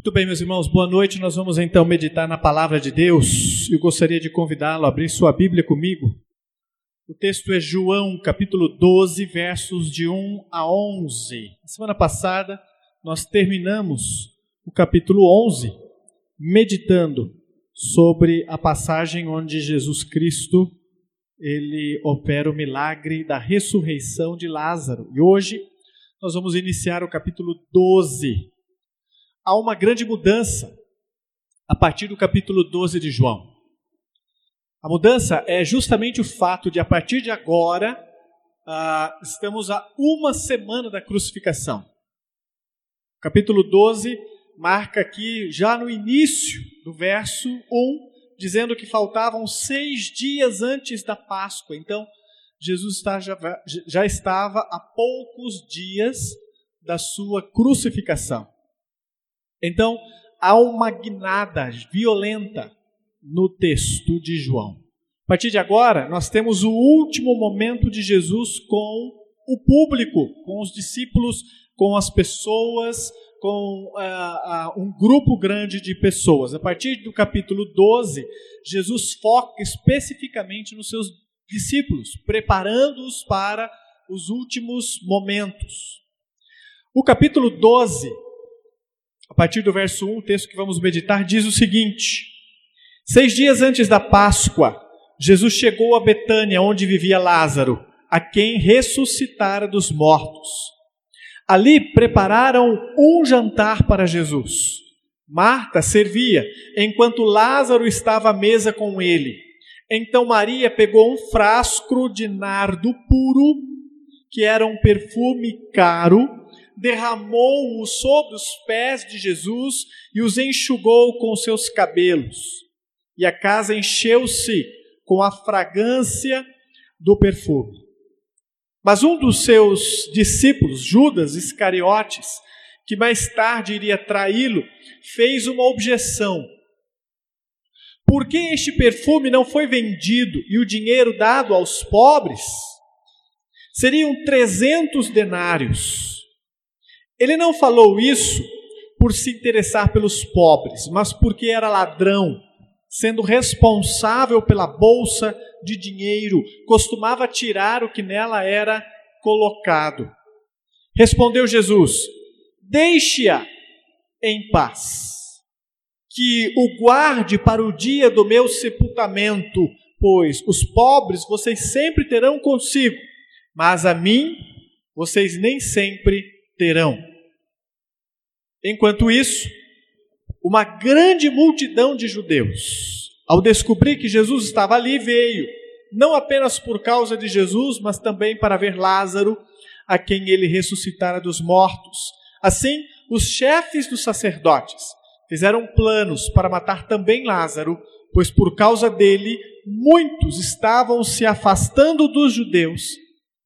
Muito bem, meus irmãos, boa noite. Nós vamos então meditar na palavra de Deus. Eu gostaria de convidá-lo a abrir sua Bíblia comigo. O texto é João, capítulo 12, versos de 1 a 11. Na semana passada, nós terminamos o capítulo 11, meditando sobre a passagem onde Jesus Cristo ele opera o milagre da ressurreição de Lázaro. E hoje nós vamos iniciar o capítulo 12 há uma grande mudança a partir do capítulo 12 de João. A mudança é justamente o fato de, a partir de agora, uh, estamos a uma semana da crucificação. O capítulo 12 marca aqui, já no início do verso 1, dizendo que faltavam seis dias antes da Páscoa. Então, Jesus está, já, já estava a poucos dias da sua crucificação. Então, há uma guinada violenta no texto de João. A partir de agora, nós temos o último momento de Jesus com o público, com os discípulos, com as pessoas, com uh, uh, um grupo grande de pessoas. A partir do capítulo 12, Jesus foca especificamente nos seus discípulos, preparando-os para os últimos momentos. O capítulo 12 a partir do verso 1, o texto que vamos meditar diz o seguinte: Seis dias antes da Páscoa, Jesus chegou a Betânia, onde vivia Lázaro, a quem ressuscitara dos mortos. Ali prepararam um jantar para Jesus. Marta servia, enquanto Lázaro estava à mesa com ele. Então Maria pegou um frasco de nardo puro, que era um perfume caro, derramou-o sobre os pés de Jesus e os enxugou com seus cabelos. E a casa encheu-se com a fragrância do perfume. Mas um dos seus discípulos, Judas Iscariotes, que mais tarde iria traí-lo, fez uma objeção. Por que este perfume não foi vendido e o dinheiro dado aos pobres? Seriam trezentos denários. Ele não falou isso por se interessar pelos pobres, mas porque era ladrão, sendo responsável pela bolsa de dinheiro, costumava tirar o que nela era colocado. Respondeu Jesus: Deixe-a em paz, que o guarde para o dia do meu sepultamento, pois os pobres vocês sempre terão consigo, mas a mim vocês nem sempre terão. Enquanto isso, uma grande multidão de judeus, ao descobrir que Jesus estava ali, veio, não apenas por causa de Jesus, mas também para ver Lázaro, a quem ele ressuscitara dos mortos. Assim, os chefes dos sacerdotes fizeram planos para matar também Lázaro, pois por causa dele muitos estavam se afastando dos judeus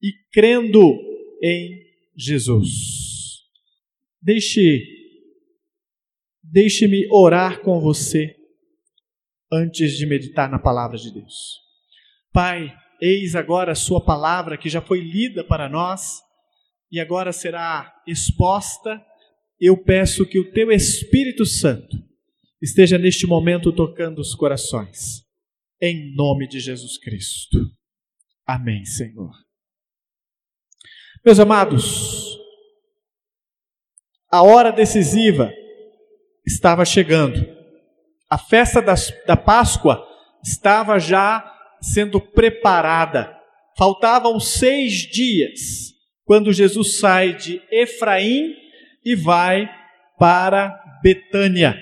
e crendo em Jesus. Deixe Deixe-me orar com você antes de meditar na palavra de Deus. Pai, eis agora a Sua palavra que já foi lida para nós e agora será exposta. Eu peço que o Teu Espírito Santo esteja neste momento tocando os corações. Em nome de Jesus Cristo. Amém, Senhor. Meus amados, a hora decisiva estava chegando. A festa das, da Páscoa estava já sendo preparada. Faltavam seis dias quando Jesus sai de Efraim e vai para Betânia.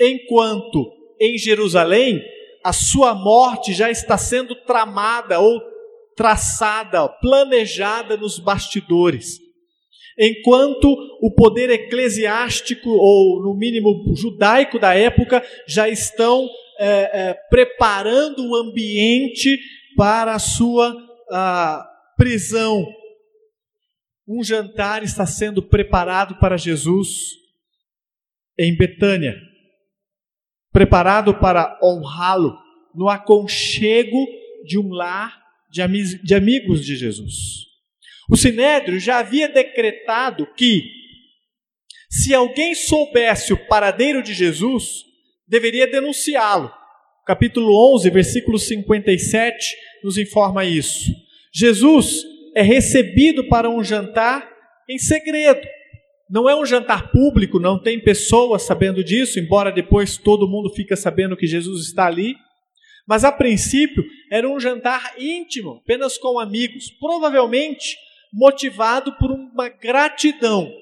Enquanto em Jerusalém a sua morte já está sendo tramada ou traçada, planejada nos bastidores. Enquanto o poder eclesiástico, ou no mínimo judaico da época, já estão é, é, preparando o ambiente para a sua a, prisão. Um jantar está sendo preparado para Jesus em Betânia, preparado para honrá-lo no aconchego de um lar de, de amigos de Jesus. O Sinédrio já havia decretado que, Se alguém soubesse o paradeiro de Jesus, deveria denunciá-lo. Capítulo 11, versículo 57 nos informa isso. Jesus é recebido para um jantar em segredo. Não é um jantar público, não tem pessoas sabendo disso, embora depois todo mundo fica sabendo que Jesus está ali. Mas a princípio era um jantar íntimo, apenas com amigos, provavelmente motivado por uma gratidão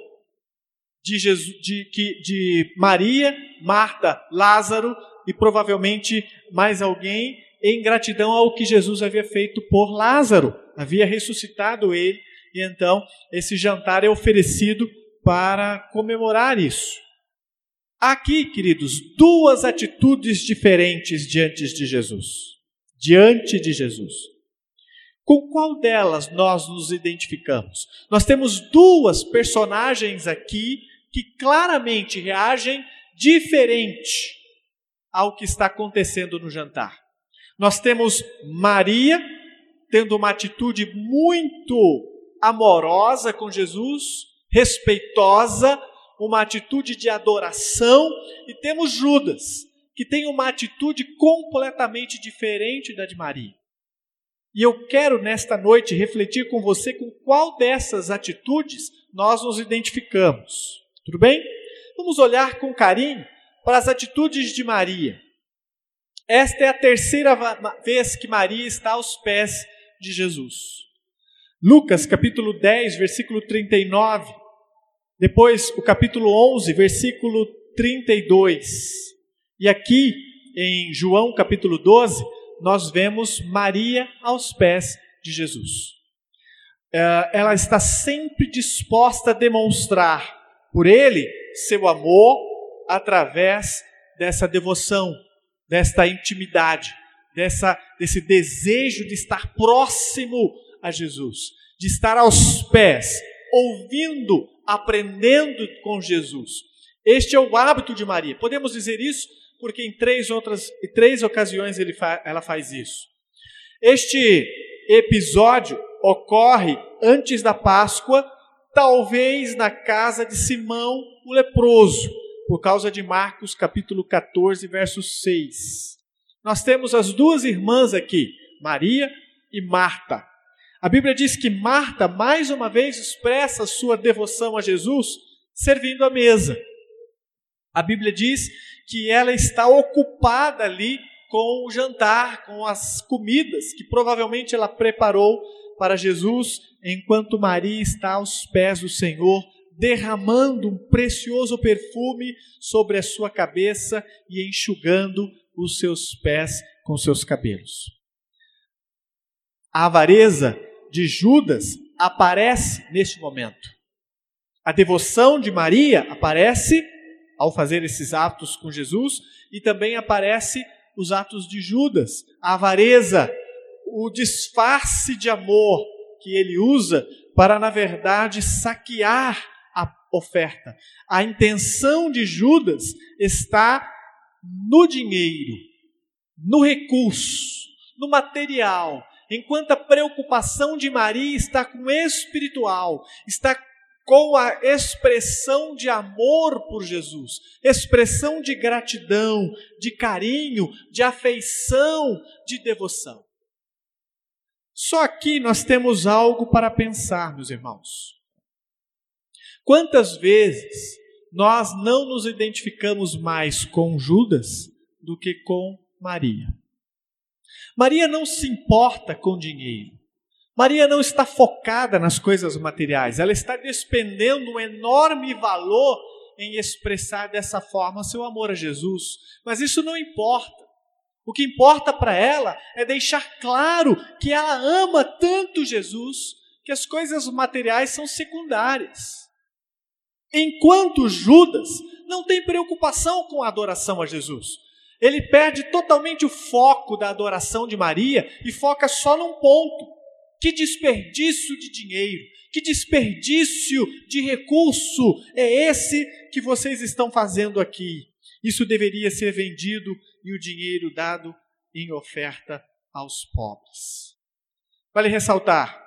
de, Jesus, de, de Maria, Marta, Lázaro e provavelmente mais alguém em gratidão ao que Jesus havia feito por Lázaro, havia ressuscitado ele, e então esse jantar é oferecido para comemorar isso. Aqui, queridos, duas atitudes diferentes diante de Jesus. Diante de Jesus. Com qual delas nós nos identificamos? Nós temos duas personagens aqui que claramente reagem diferente ao que está acontecendo no jantar. Nós temos Maria tendo uma atitude muito amorosa com Jesus, respeitosa, uma atitude de adoração, e temos Judas, que tem uma atitude completamente diferente da de Maria. E eu quero nesta noite refletir com você com qual dessas atitudes nós nos identificamos. Tudo bem? Vamos olhar com carinho para as atitudes de Maria. Esta é a terceira vez que Maria está aos pés de Jesus. Lucas capítulo 10, versículo 39. Depois o capítulo 11, versículo 32. E aqui em João capítulo 12, nós vemos Maria aos pés de Jesus. É, ela está sempre disposta a demonstrar por ele seu amor através dessa devoção, desta intimidade, dessa, desse desejo de estar próximo a Jesus, de estar aos pés, ouvindo, aprendendo com Jesus. Este é o hábito de Maria. Podemos dizer isso porque em três outras em três ocasiões ele fa, ela faz isso. Este episódio ocorre antes da Páscoa talvez na casa de Simão o leproso, por causa de Marcos capítulo 14, verso 6. Nós temos as duas irmãs aqui, Maria e Marta. A Bíblia diz que Marta, mais uma vez, expressa sua devoção a Jesus servindo a mesa. A Bíblia diz que ela está ocupada ali com o jantar, com as comidas que provavelmente ela preparou para Jesus, enquanto Maria está aos pés do Senhor, derramando um precioso perfume sobre a sua cabeça e enxugando os seus pés com seus cabelos. A avareza de Judas aparece neste momento. A devoção de Maria aparece ao fazer esses atos com Jesus e também aparece os atos de Judas, a avareza, o disfarce de amor que ele usa para, na verdade, saquear a oferta. A intenção de Judas está no dinheiro, no recurso, no material, enquanto a preocupação de Maria está com o espiritual, está com a expressão de amor por Jesus, expressão de gratidão, de carinho, de afeição, de devoção. Só aqui nós temos algo para pensar, meus irmãos. Quantas vezes nós não nos identificamos mais com Judas do que com Maria? Maria não se importa com dinheiro. Maria não está focada nas coisas materiais, ela está despendendo um enorme valor em expressar dessa forma seu amor a Jesus. Mas isso não importa. O que importa para ela é deixar claro que ela ama tanto Jesus que as coisas materiais são secundárias. Enquanto Judas não tem preocupação com a adoração a Jesus. Ele perde totalmente o foco da adoração de Maria e foca só num ponto. Que desperdício de dinheiro, que desperdício de recurso é esse que vocês estão fazendo aqui? Isso deveria ser vendido e o dinheiro dado em oferta aos pobres. Vale ressaltar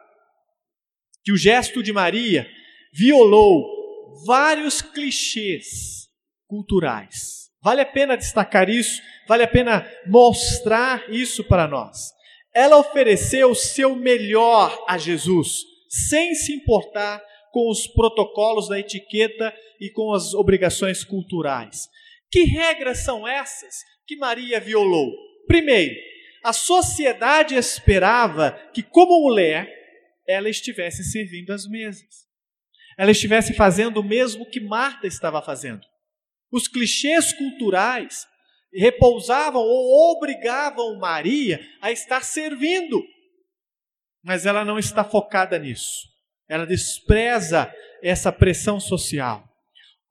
que o gesto de Maria violou vários clichês culturais. Vale a pena destacar isso, vale a pena mostrar isso para nós. Ela ofereceu o seu melhor a Jesus, sem se importar com os protocolos da etiqueta e com as obrigações culturais. Que regras são essas que Maria violou? Primeiro, a sociedade esperava que, como mulher, ela estivesse servindo as mesas. Ela estivesse fazendo o mesmo que Marta estava fazendo. Os clichês culturais repousavam ou obrigavam Maria a estar servindo. Mas ela não está focada nisso. Ela despreza essa pressão social.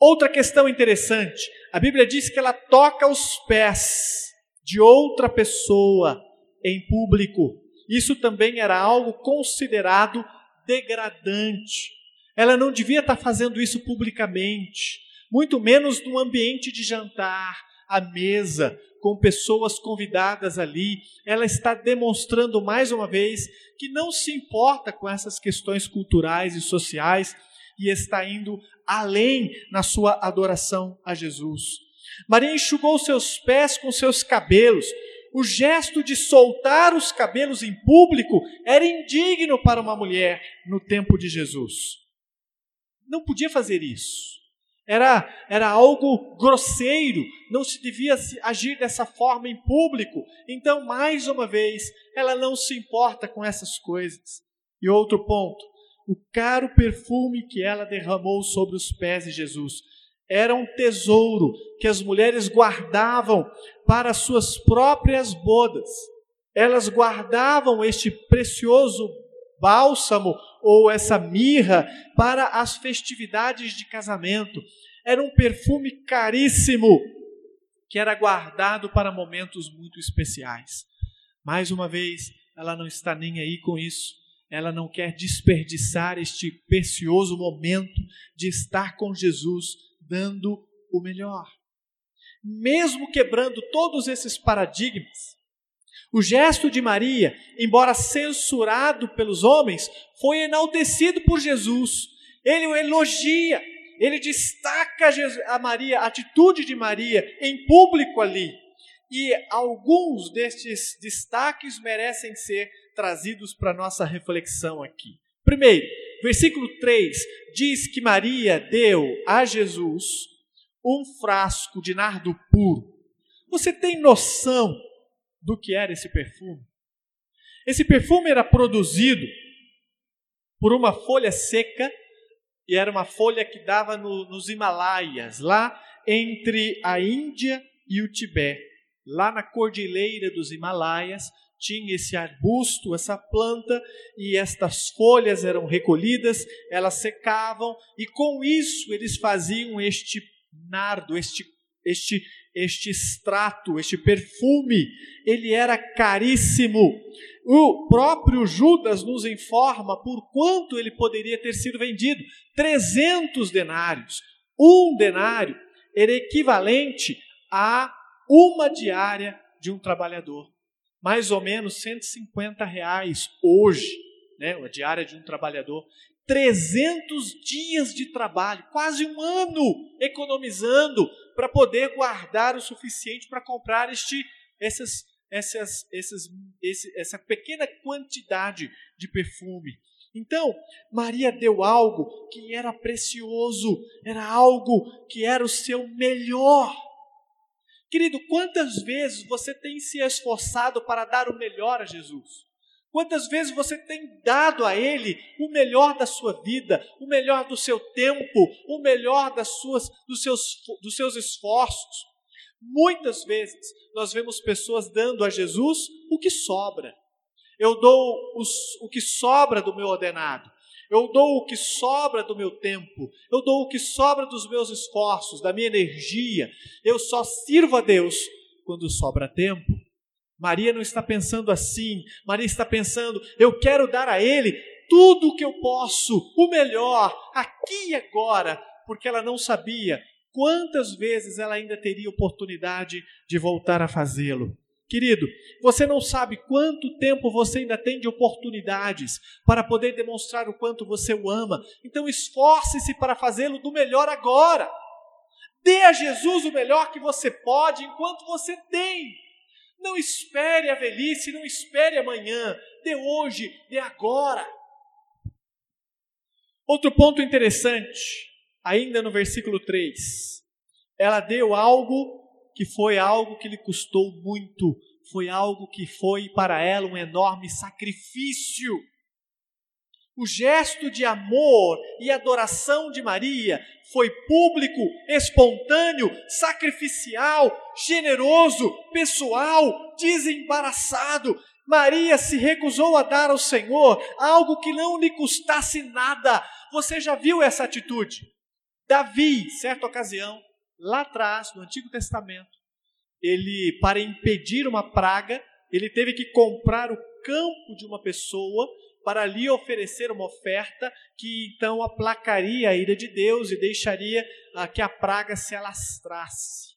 Outra questão interessante: a Bíblia diz que ela toca os pés de outra pessoa em público. Isso também era algo considerado degradante. Ela não devia estar fazendo isso publicamente, muito menos no ambiente de jantar, à mesa, com pessoas convidadas ali. Ela está demonstrando mais uma vez que não se importa com essas questões culturais e sociais e está indo além na sua adoração a Jesus. Maria enxugou seus pés com seus cabelos, o gesto de soltar os cabelos em público era indigno para uma mulher no tempo de Jesus. Não podia fazer isso. Era, era algo grosseiro, não se devia agir dessa forma em público. Então, mais uma vez, ela não se importa com essas coisas. E outro ponto, o caro perfume que ela derramou sobre os pés de Jesus era um tesouro que as mulheres guardavam para suas próprias bodas. Elas guardavam este precioso bálsamo ou essa mirra para as festividades de casamento. Era um perfume caríssimo que era guardado para momentos muito especiais. Mais uma vez, ela não está nem aí com isso. Ela não quer desperdiçar este precioso momento de estar com Jesus dando o melhor. Mesmo quebrando todos esses paradigmas, o gesto de Maria, embora censurado pelos homens, foi enaltecido por Jesus. Ele o elogia, ele destaca a Maria, a atitude de Maria em público ali. E alguns destes destaques merecem ser trazidos para nossa reflexão aqui. Primeiro, versículo 3 diz que Maria deu a Jesus um frasco de nardo puro. Você tem noção do que era esse perfume? Esse perfume era produzido por uma folha seca e era uma folha que dava no, nos Himalaias, lá entre a Índia e o Tibete, lá na cordilheira dos Himalaias, tinha esse arbusto, essa planta, e estas folhas eram recolhidas, elas secavam, e com isso eles faziam este nardo, este, este, este extrato, este perfume, ele era caríssimo. O próprio Judas nos informa por quanto ele poderia ter sido vendido: 300 denários. Um denário era equivalente a uma diária de um trabalhador mais ou menos 150 reais hoje, né, a diária de um trabalhador. 300 dias de trabalho, quase um ano economizando para poder guardar o suficiente para comprar este, essas, essas, essas, esse, essa pequena quantidade de perfume. Então, Maria deu algo que era precioso, era algo que era o seu melhor Querido, quantas vezes você tem se esforçado para dar o melhor a Jesus? Quantas vezes você tem dado a Ele o melhor da sua vida, o melhor do seu tempo, o melhor das suas, dos, seus, dos seus esforços? Muitas vezes nós vemos pessoas dando a Jesus o que sobra. Eu dou os, o que sobra do meu ordenado eu dou o que sobra do meu tempo, eu dou o que sobra dos meus esforços, da minha energia, eu só sirvo a Deus quando sobra tempo. Maria não está pensando assim, Maria está pensando, eu quero dar a Ele tudo o que eu posso, o melhor, aqui e agora, porque ela não sabia quantas vezes ela ainda teria oportunidade de voltar a fazê-lo. Querido, você não sabe quanto tempo você ainda tem de oportunidades para poder demonstrar o quanto você o ama. Então esforce-se para fazê-lo do melhor agora. Dê a Jesus o melhor que você pode enquanto você tem. Não espere a velhice, não espere amanhã. Dê hoje, dê agora. Outro ponto interessante, ainda no versículo 3. Ela deu algo que foi algo que lhe custou muito, foi algo que foi para ela um enorme sacrifício. O gesto de amor e adoração de Maria foi público, espontâneo, sacrificial, generoso, pessoal, desembaraçado. Maria se recusou a dar ao Senhor algo que não lhe custasse nada. Você já viu essa atitude? Davi, certa ocasião, lá atrás, no Antigo Testamento, ele, para impedir uma praga, ele teve que comprar o campo de uma pessoa para lhe oferecer uma oferta que então aplacaria a ira de Deus e deixaria ah, que a praga se alastrasse.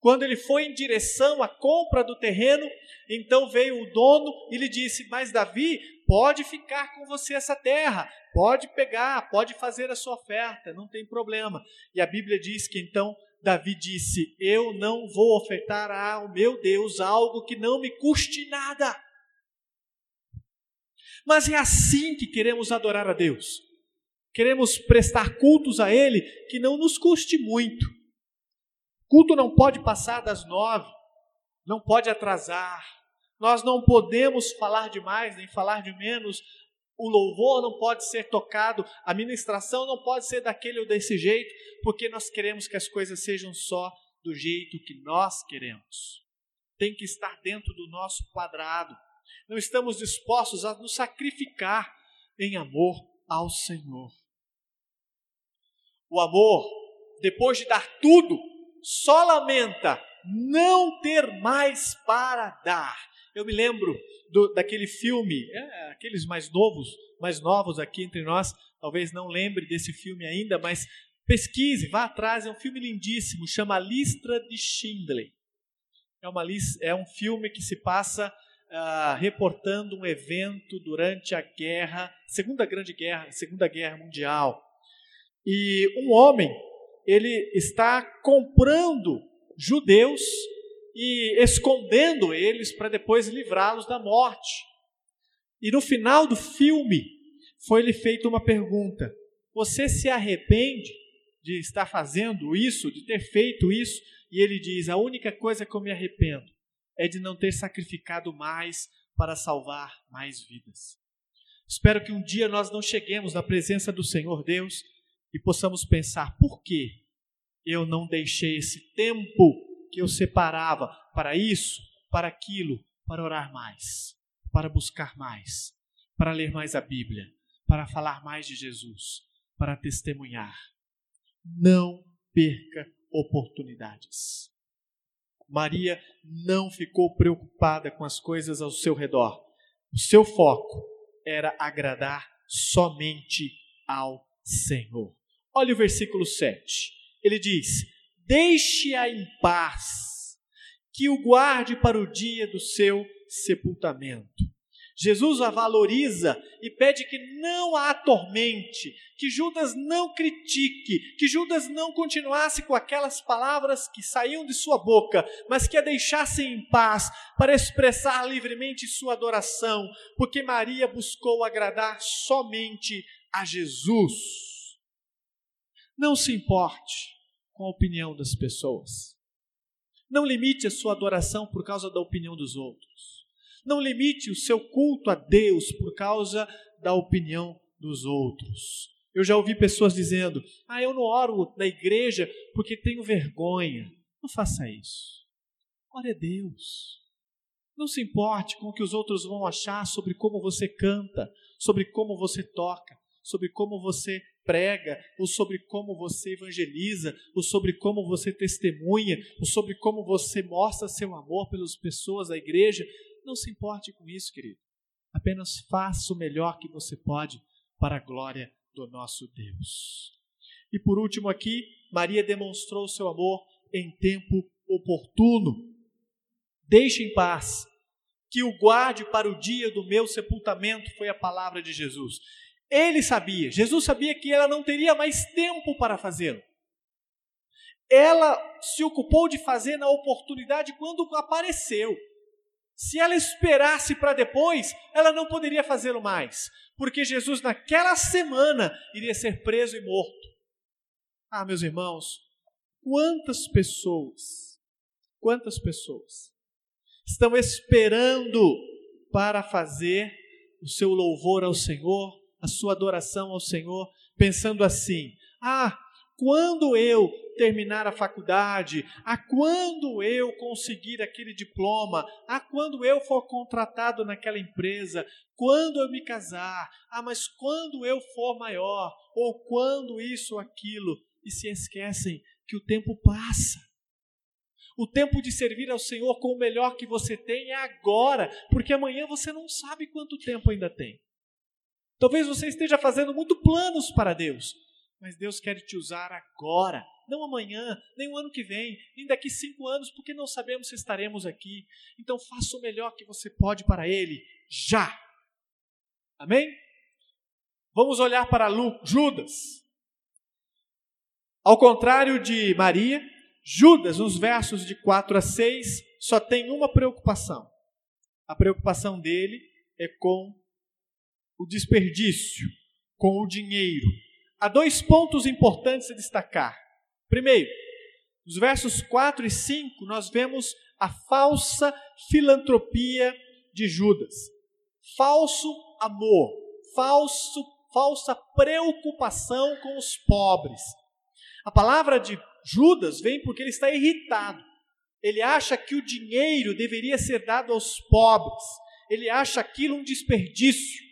Quando ele foi em direção à compra do terreno, então veio o dono e lhe disse: Mas Davi, pode ficar com você essa terra, pode pegar, pode fazer a sua oferta, não tem problema. E a Bíblia diz que então Davi disse: Eu não vou ofertar ao meu Deus algo que não me custe nada. Mas é assim que queremos adorar a Deus. Queremos prestar cultos a Ele que não nos custe muito. Culto não pode passar das nove, não pode atrasar. Nós não podemos falar de mais nem falar de menos o louvor não pode ser tocado, a ministração não pode ser daquele ou desse jeito, porque nós queremos que as coisas sejam só do jeito que nós queremos. Tem que estar dentro do nosso quadrado. Não estamos dispostos a nos sacrificar em amor ao Senhor. O amor, depois de dar tudo, só lamenta não ter mais para dar. Eu me lembro do, daquele filme, é, aqueles mais novos, mais novos aqui entre nós, talvez não lembre desse filme ainda, mas pesquise, vá atrás, é um filme lindíssimo, chama Listra de Schindler. É, uma, é um filme que se passa uh, reportando um evento durante a guerra, Segunda Grande Guerra, Segunda Guerra Mundial. E um homem, ele está comprando judeus e escondendo eles para depois livrá-los da morte. E no final do filme foi-lhe feita uma pergunta: Você se arrepende de estar fazendo isso, de ter feito isso? E ele diz: A única coisa que eu me arrependo é de não ter sacrificado mais para salvar mais vidas. Espero que um dia nós não cheguemos na presença do Senhor Deus e possamos pensar: por que eu não deixei esse tempo que eu separava para isso, para aquilo, para orar mais, para buscar mais, para ler mais a Bíblia, para falar mais de Jesus, para testemunhar. Não perca oportunidades. Maria não ficou preocupada com as coisas ao seu redor. O seu foco era agradar somente ao Senhor. Olha o versículo 7. Ele diz: deixe-a em paz, que o guarde para o dia do seu sepultamento. Jesus a valoriza e pede que não a atormente, que Judas não critique, que Judas não continuasse com aquelas palavras que saíam de sua boca, mas que a deixasse em paz para expressar livremente sua adoração, porque Maria buscou agradar somente a Jesus. Não se importe com a opinião das pessoas. Não limite a sua adoração por causa da opinião dos outros. Não limite o seu culto a Deus por causa da opinião dos outros. Eu já ouvi pessoas dizendo: Ah, eu não oro na igreja porque tenho vergonha. Não faça isso. Ore a Deus. Não se importe com o que os outros vão achar sobre como você canta, sobre como você toca, sobre como você prega, ou sobre como você evangeliza, ou sobre como você testemunha, ou sobre como você mostra seu amor pelas pessoas da igreja. Não se importe com isso, querido. Apenas faça o melhor que você pode para a glória do nosso Deus. E por último aqui, Maria demonstrou seu amor em tempo oportuno. Deixe em paz, que o guarde para o dia do meu sepultamento, foi a palavra de Jesus. Ele sabia, Jesus sabia que ela não teria mais tempo para fazê-lo. Ela se ocupou de fazer na oportunidade quando apareceu. Se ela esperasse para depois, ela não poderia fazê-lo mais, porque Jesus, naquela semana, iria ser preso e morto. Ah, meus irmãos, quantas pessoas, quantas pessoas estão esperando para fazer o seu louvor ao Senhor, a sua adoração ao Senhor, pensando assim: ah, quando eu terminar a faculdade, a quando eu conseguir aquele diploma, a quando eu for contratado naquela empresa, quando eu me casar, ah, mas quando eu for maior, ou quando isso ou aquilo, e se esquecem que o tempo passa. O tempo de servir ao Senhor com o melhor que você tem é agora, porque amanhã você não sabe quanto tempo ainda tem. Talvez você esteja fazendo muito planos para Deus, mas Deus quer te usar agora, não amanhã, nem o ano que vem, nem daqui cinco anos, porque não sabemos se estaremos aqui. Então faça o melhor que você pode para Ele, já. Amém? Vamos olhar para Judas. Ao contrário de Maria, Judas, nos versos de 4 a 6, só tem uma preocupação. A preocupação dele é com o desperdício, com o dinheiro há dois pontos importantes a destacar. Primeiro, nos versos 4 e 5, nós vemos a falsa filantropia de Judas. Falso amor, falso, falsa preocupação com os pobres. A palavra de Judas vem porque ele está irritado. Ele acha que o dinheiro deveria ser dado aos pobres. Ele acha aquilo um desperdício.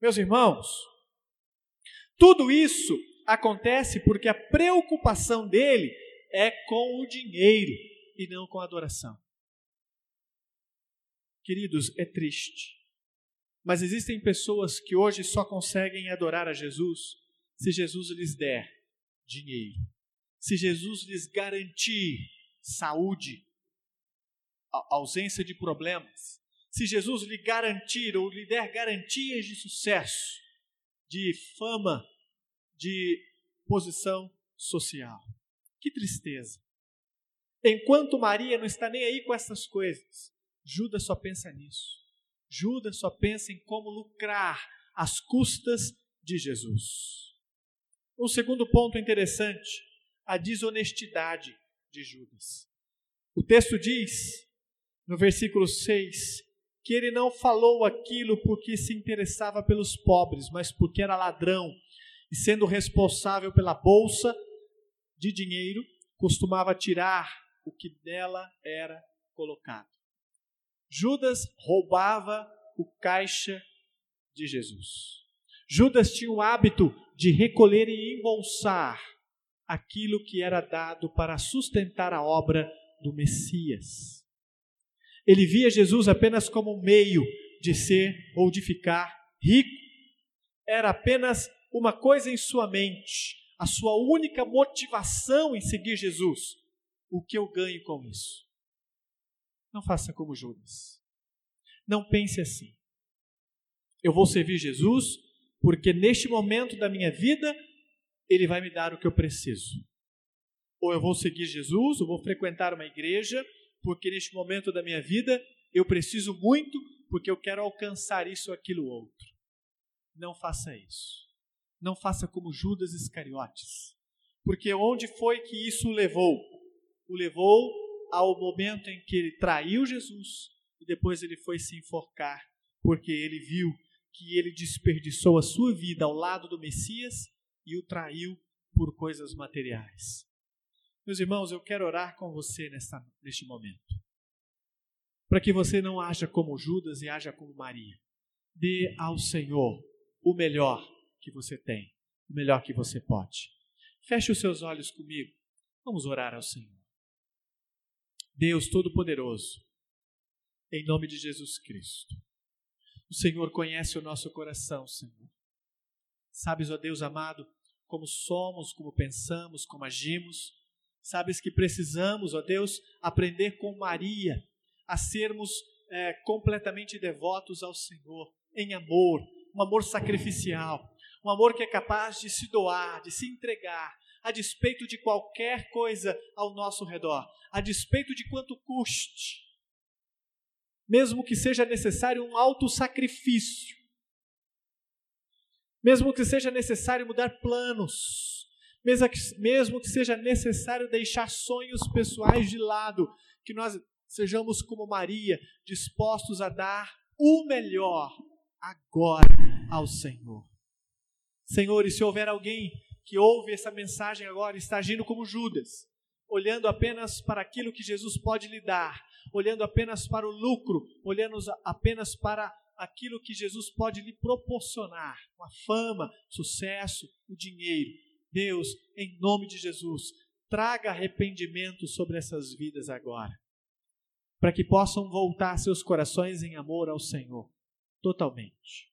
Meus irmãos, tudo isso acontece porque a preocupação dele é com o dinheiro e não com a adoração. Queridos, é triste. Mas existem pessoas que hoje só conseguem adorar a Jesus se Jesus lhes der dinheiro. Se Jesus lhes garantir saúde, ausência de problemas. Se Jesus lhe garantir ou lhe der garantias de sucesso de fama, de posição social. Que tristeza. Enquanto Maria não está nem aí com essas coisas, Judas só pensa nisso. Judas só pensa em como lucrar às custas de Jesus. Um segundo ponto interessante, a desonestidade de Judas. O texto diz, no versículo 6, que ele não falou aquilo porque se interessava pelos pobres, mas porque era ladrão e, sendo responsável pela bolsa de dinheiro, costumava tirar o que dela era colocado. Judas roubava o caixa de Jesus. Judas tinha o hábito de recolher e embolsar aquilo que era dado para sustentar a obra do Messias. Ele via Jesus apenas como um meio de ser ou de ficar rico. Era apenas uma coisa em sua mente, a sua única motivação em seguir Jesus. O que eu ganho com isso? Não faça como Judas. Não pense assim. Eu vou servir Jesus porque neste momento da minha vida ele vai me dar o que eu preciso. Ou eu vou seguir Jesus, ou vou frequentar uma igreja, porque neste momento da minha vida eu preciso muito, porque eu quero alcançar isso ou aquilo outro. Não faça isso. Não faça como Judas Iscariotes. Porque onde foi que isso o levou? O levou ao momento em que ele traiu Jesus e depois ele foi se enforcar, porque ele viu que ele desperdiçou a sua vida ao lado do Messias e o traiu por coisas materiais. Meus irmãos, eu quero orar com você nesta, neste momento. Para que você não haja como Judas e haja como Maria. Dê ao Senhor o melhor que você tem, o melhor que você pode. Feche os seus olhos comigo. Vamos orar ao Senhor. Deus Todo-Poderoso, em nome de Jesus Cristo. O Senhor conhece o nosso coração, Senhor. Sabes, ó Deus amado, como somos, como pensamos, como agimos. Sabes que precisamos, ó Deus, aprender com Maria a sermos é, completamente devotos ao Senhor, em amor, um amor sacrificial, um amor que é capaz de se doar, de se entregar, a despeito de qualquer coisa ao nosso redor, a despeito de quanto custe, mesmo que seja necessário um alto sacrifício, mesmo que seja necessário mudar planos, mesmo que, seja necessário deixar sonhos pessoais de lado, que nós sejamos como Maria, dispostos a dar o melhor agora ao Senhor. Senhor, e se houver alguém que ouve essa mensagem agora e está agindo como Judas, olhando apenas para aquilo que Jesus pode lhe dar, olhando apenas para o lucro, olhando apenas para aquilo que Jesus pode lhe proporcionar, a fama, sucesso, o dinheiro. Deus, em nome de Jesus, traga arrependimento sobre essas vidas agora, para que possam voltar seus corações em amor ao Senhor, totalmente.